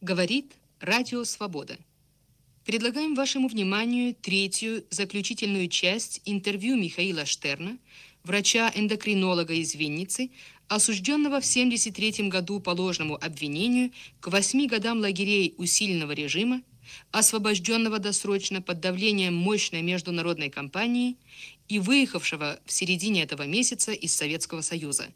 Говорит Радио Свобода. Предлагаем вашему вниманию третью заключительную часть интервью Михаила Штерна, врача-эндокринолога из Винницы, осужденного в 1973 году по ложному обвинению к восьми годам лагерей усиленного режима, освобожденного досрочно под давлением мощной международной компании и выехавшего в середине этого месяца из Советского Союза.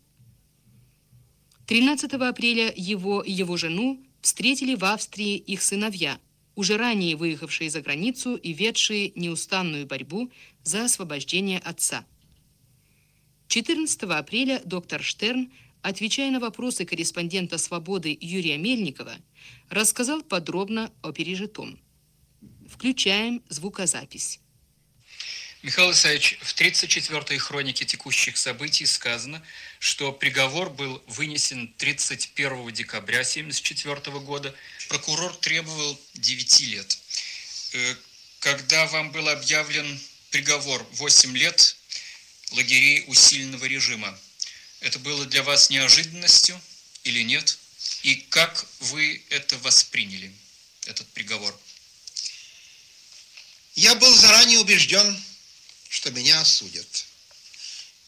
13 апреля его и его жену встретили в Австрии их сыновья, уже ранее выехавшие за границу и ведшие неустанную борьбу за освобождение отца. 14 апреля доктор Штерн, отвечая на вопросы корреспондента «Свободы» Юрия Мельникова, рассказал подробно о пережитом. Включаем звукозапись. Михаил Исаевич, в 34-й хронике текущих событий сказано, что приговор был вынесен 31 декабря 1974 года. Прокурор требовал 9 лет. Э, когда вам был объявлен приговор 8 лет лагерей усиленного режима, это было для вас неожиданностью или нет? И как вы это восприняли, этот приговор? Я был заранее убежден, что меня осудят.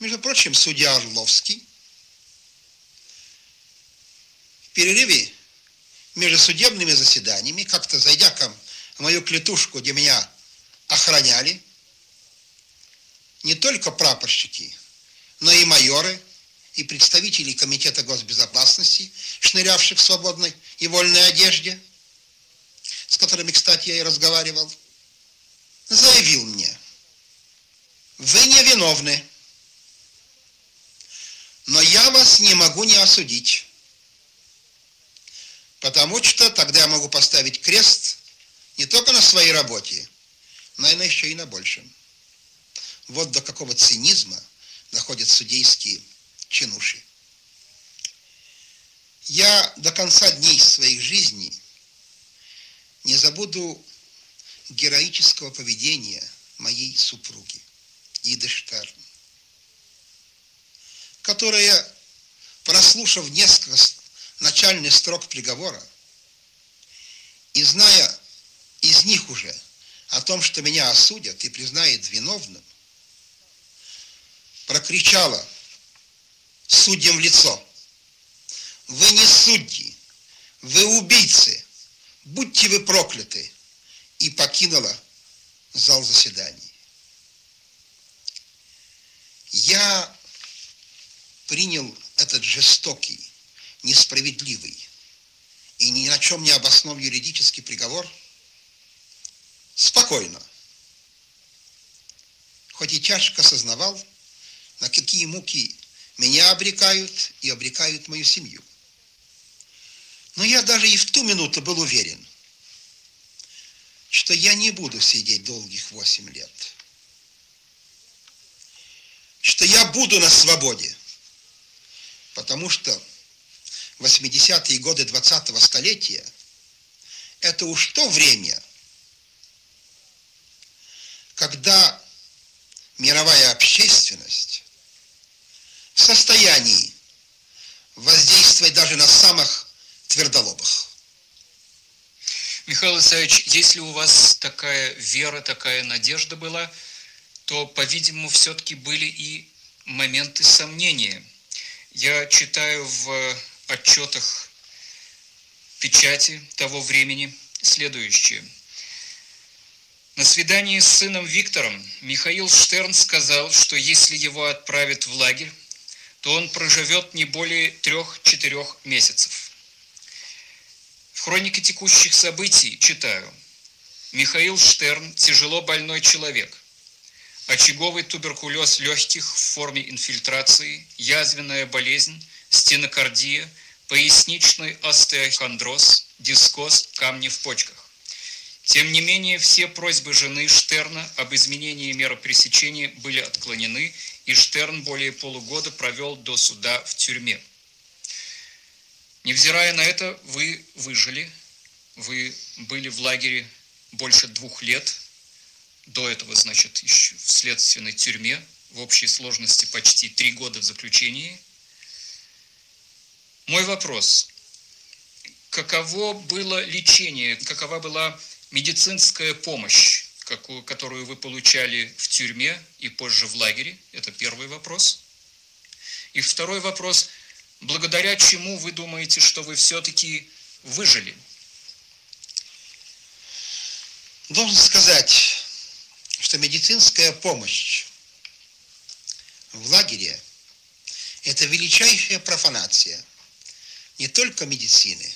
Между прочим, судья Орловский в перерыве между судебными заседаниями, как-то зайдя ко мою клетушку, где меня охраняли, не только прапорщики, но и майоры, и представители Комитета госбезопасности, шнырявших в свободной и вольной одежде, с которыми, кстати, я и разговаривал, заявил мне – вы не виновны. Но я вас не могу не осудить. Потому что тогда я могу поставить крест не только на своей работе, но и на еще и на большем. Вот до какого цинизма доходят судейские чинуши. Я до конца дней своих жизней не забуду героического поведения моей супруги. Иды Штерн, которая, прослушав несколько начальных строк приговора и зная из них уже о том, что меня осудят и признают виновным, прокричала судьям в лицо. Вы не судьи, вы убийцы, будьте вы прокляты, и покинула зал заседаний. Я принял этот жестокий, несправедливый и ни на чем не обоснов юридический приговор. Спокойно, хоть и тяжко осознавал, на какие муки меня обрекают и обрекают мою семью. Но я даже и в ту минуту был уверен, что я не буду сидеть долгих восемь лет – что я буду на свободе. Потому что 80-е годы 20-го столетия – это уж то время, когда мировая общественность в состоянии воздействовать даже на самых твердолобых. Михаил Исаевич, если у вас такая вера, такая надежда была – то, по-видимому, все-таки были и моменты сомнения. Я читаю в отчетах печати того времени следующее. На свидании с сыном Виктором Михаил Штерн сказал, что если его отправят в лагерь, то он проживет не более трех-четырех месяцев. В хронике текущих событий читаю. Михаил Штерн – тяжело больной человек – очаговый туберкулез легких в форме инфильтрации, язвенная болезнь, стенокардия, поясничный остеохондроз, дискоз, камни в почках. Тем не менее, все просьбы жены Штерна об изменении меры пресечения были отклонены, и Штерн более полугода провел до суда в тюрьме. Невзирая на это, вы выжили, вы были в лагере больше двух лет – до этого, значит, еще в следственной тюрьме, в общей сложности почти три года в заключении. Мой вопрос. каково было лечение, какова была медицинская помощь, какую, которую вы получали в тюрьме и позже в лагере? Это первый вопрос. И второй вопрос, благодаря чему вы думаете, что вы все-таки выжили? Должен сказать, что медицинская помощь в лагере – это величайшая профанация не только медицины,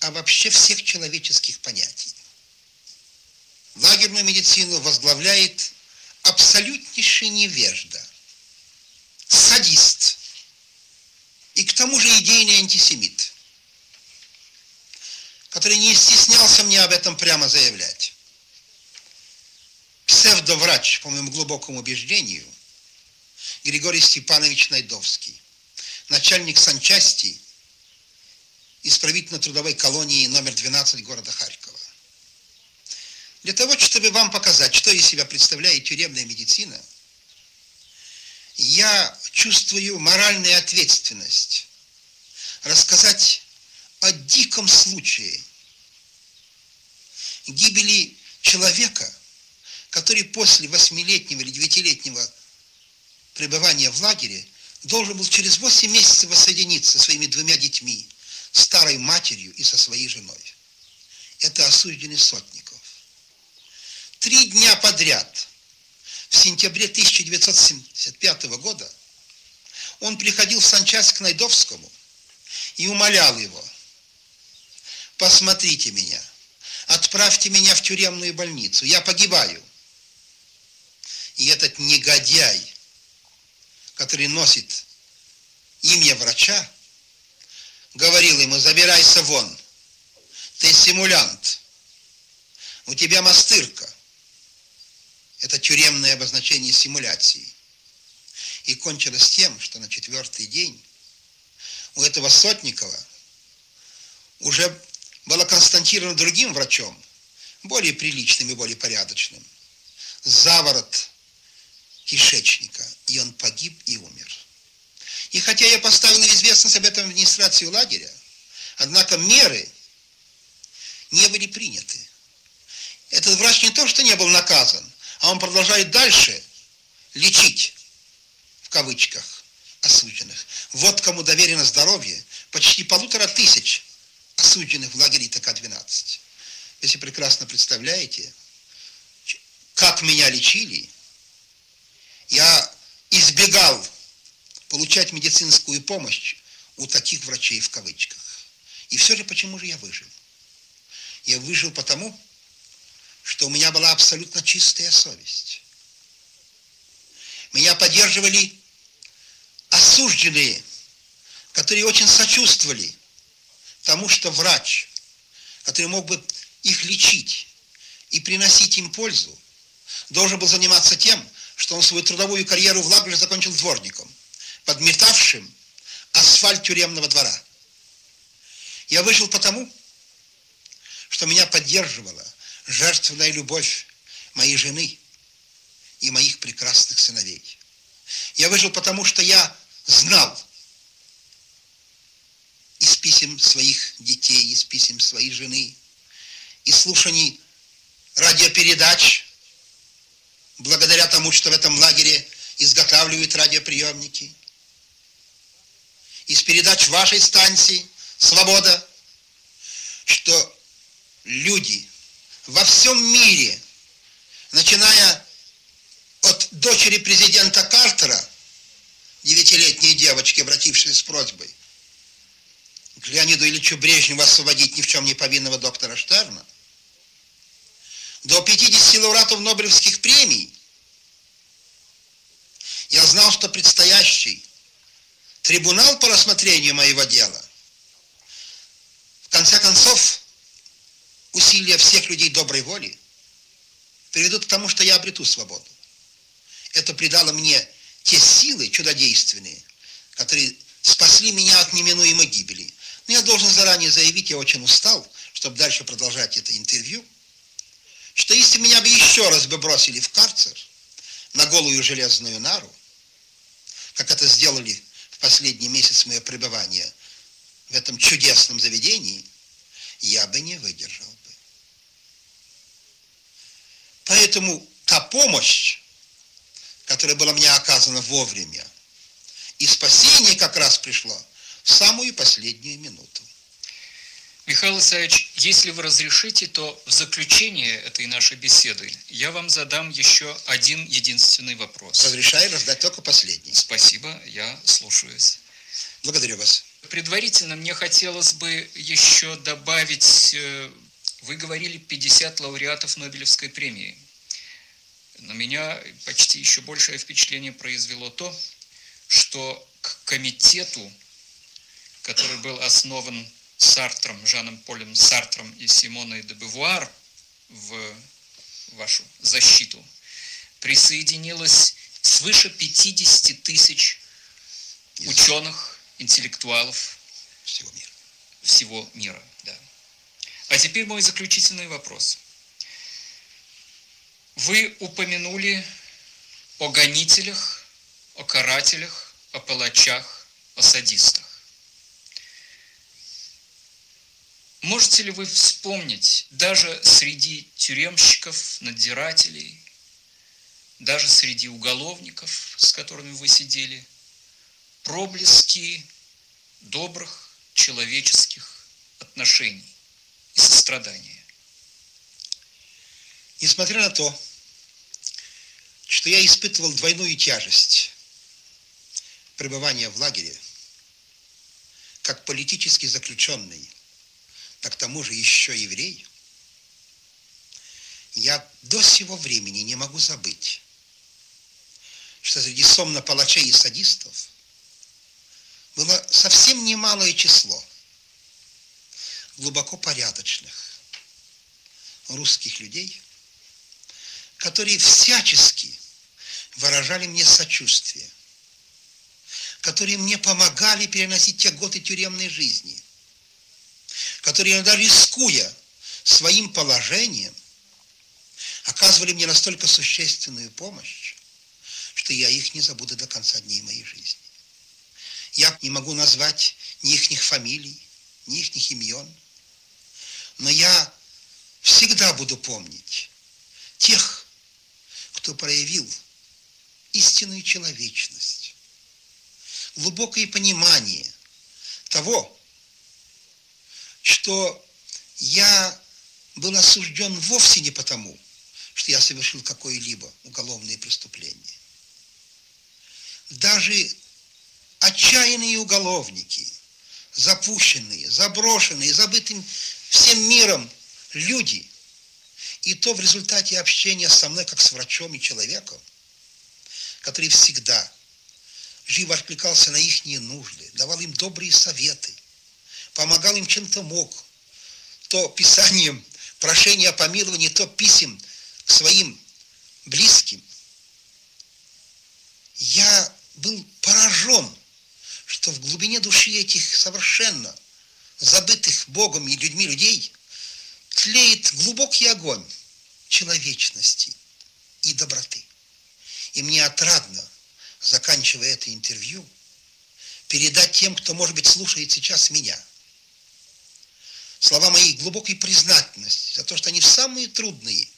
а вообще всех человеческих понятий. Лагерную медицину возглавляет абсолютнейший невежда, садист и к тому же идейный антисемит, который не стеснялся мне об этом прямо заявлять. Псевдоврач, по моему глубокому убеждению, Григорий Степанович Найдовский, начальник санчасти исправительно-трудовой колонии номер 12 города Харькова. Для того, чтобы вам показать, что из себя представляет тюремная медицина, я чувствую моральную ответственность рассказать о диком случае гибели человека, который после восьмилетнего или девятилетнего пребывания в лагере должен был через восемь месяцев воссоединиться со своими двумя детьми, старой матерью и со своей женой. Это осужденный Сотников. Три дня подряд, в сентябре 1975 года, он приходил в санчасть к Найдовскому и умолял его, посмотрите меня, отправьте меня в тюремную больницу, я погибаю. И этот негодяй, который носит имя врача, говорил ему, забирайся вон, ты симулянт, у тебя мастырка. Это тюремное обозначение симуляции. И кончилось тем, что на четвертый день у этого Сотникова уже было констатировано другим врачом, более приличным и более порядочным, заворот кишечника, и он погиб и умер. И хотя я поставил в известность об этом администрацию лагеря, однако меры не были приняты. Этот врач не то, что не был наказан, а он продолжает дальше лечить, в кавычках, осужденных. Вот кому доверено здоровье почти полутора тысяч осужденных в лагере ТК-12. Если прекрасно представляете, как меня лечили, я избегал получать медицинскую помощь у таких врачей в кавычках. И все же почему же я выжил? Я выжил потому, что у меня была абсолютно чистая совесть. Меня поддерживали осужденные, которые очень сочувствовали тому, что врач, который мог бы их лечить и приносить им пользу, должен был заниматься тем, что он свою трудовую карьеру в лагере закончил дворником – подметавшим асфальт тюремного двора. Я вышел потому, что меня поддерживала жертвенная любовь моей жены и моих прекрасных сыновей. Я выжил потому, что я знал из писем своих детей, из писем своей жены, из слушаний радиопередач, благодаря тому, что в этом лагере изготавливают радиоприемники – из передач вашей станции «Свобода», что люди во всем мире, начиная от дочери президента Картера, девятилетней девочки, обратившейся с просьбой к Леониду Ильичу Брежневу освободить ни в чем не повинного доктора Штерна, до 50 лауреатов Нобелевских премий, я знал, что предстоящий трибунал по рассмотрению моего дела. В конце концов, усилия всех людей доброй воли приведут к тому, что я обрету свободу. Это придало мне те силы чудодейственные, которые спасли меня от неминуемой гибели. Но я должен заранее заявить, я очень устал, чтобы дальше продолжать это интервью, что если меня бы еще раз бы бросили в карцер на голую железную нару, как это сделали в последний месяц моего пребывания в этом чудесном заведении, я бы не выдержал бы. Поэтому та помощь, которая была мне оказана вовремя, и спасение как раз пришло в самую последнюю минуту. Михаил Исаевич, если вы разрешите, то в заключение этой нашей беседы я вам задам еще один единственный вопрос. Разрешаю раздать только последний. Спасибо, я слушаюсь. Благодарю вас. Предварительно мне хотелось бы еще добавить, э, вы говорили 50 лауреатов Нобелевской премии. На меня почти еще большее впечатление произвело то, что к комитету, который был основан Сартром, Жаном Полем Сартром и Симоной де Бевуар в вашу защиту, присоединилось свыше 50 тысяч ученых, интеллектуалов всего мира. Всего мира, да. А теперь мой заключительный вопрос. Вы упомянули о гонителях, о карателях, о палачах, о садистах. Можете ли вы вспомнить, даже среди тюремщиков, надзирателей, даже среди уголовников, с которыми вы сидели, проблески добрых человеческих отношений и сострадания? Несмотря на то, что я испытывал двойную тяжесть пребывания в лагере, как политически заключенный а к тому же еще еврей, я до сего времени не могу забыть, что среди сомна палачей и садистов было совсем немалое число глубоко порядочных русских людей, которые всячески выражали мне сочувствие, которые мне помогали переносить те годы тюремной жизни – которые иногда рискуя своим положением, оказывали мне настолько существенную помощь, что я их не забуду до конца дней моей жизни. Я не могу назвать ни их фамилий, ни их имен, но я всегда буду помнить тех, кто проявил истинную человечность, глубокое понимание того, что я был осужден вовсе не потому, что я совершил какое-либо уголовное преступление. Даже отчаянные уголовники, запущенные, заброшенные, забытым всем миром люди, и то в результате общения со мной, как с врачом и человеком, который всегда живо откликался на их нужды, давал им добрые советы – помогал им чем-то мог. То писанием прошения о помиловании, то писем к своим близким. Я был поражен, что в глубине души этих совершенно забытых Богом и людьми людей тлеет глубокий огонь человечности и доброты. И мне отрадно, заканчивая это интервью, передать тем, кто, может быть, слушает сейчас меня – слова моей глубокой признательности за то, что они в самые трудные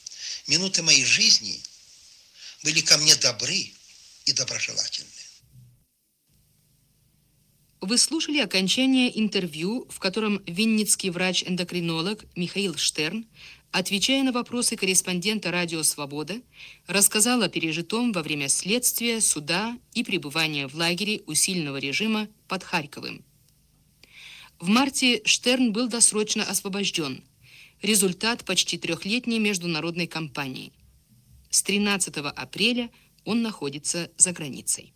минуты моей жизни были ко мне добры и доброжелательны. Вы слушали окончание интервью, в котором винницкий врач-эндокринолог Михаил Штерн, отвечая на вопросы корреспондента «Радио Свобода», рассказал о пережитом во время следствия, суда и пребывания в лагере усиленного режима под Харьковым. В марте Штерн был досрочно освобожден. Результат почти трехлетней международной кампании. С 13 апреля он находится за границей.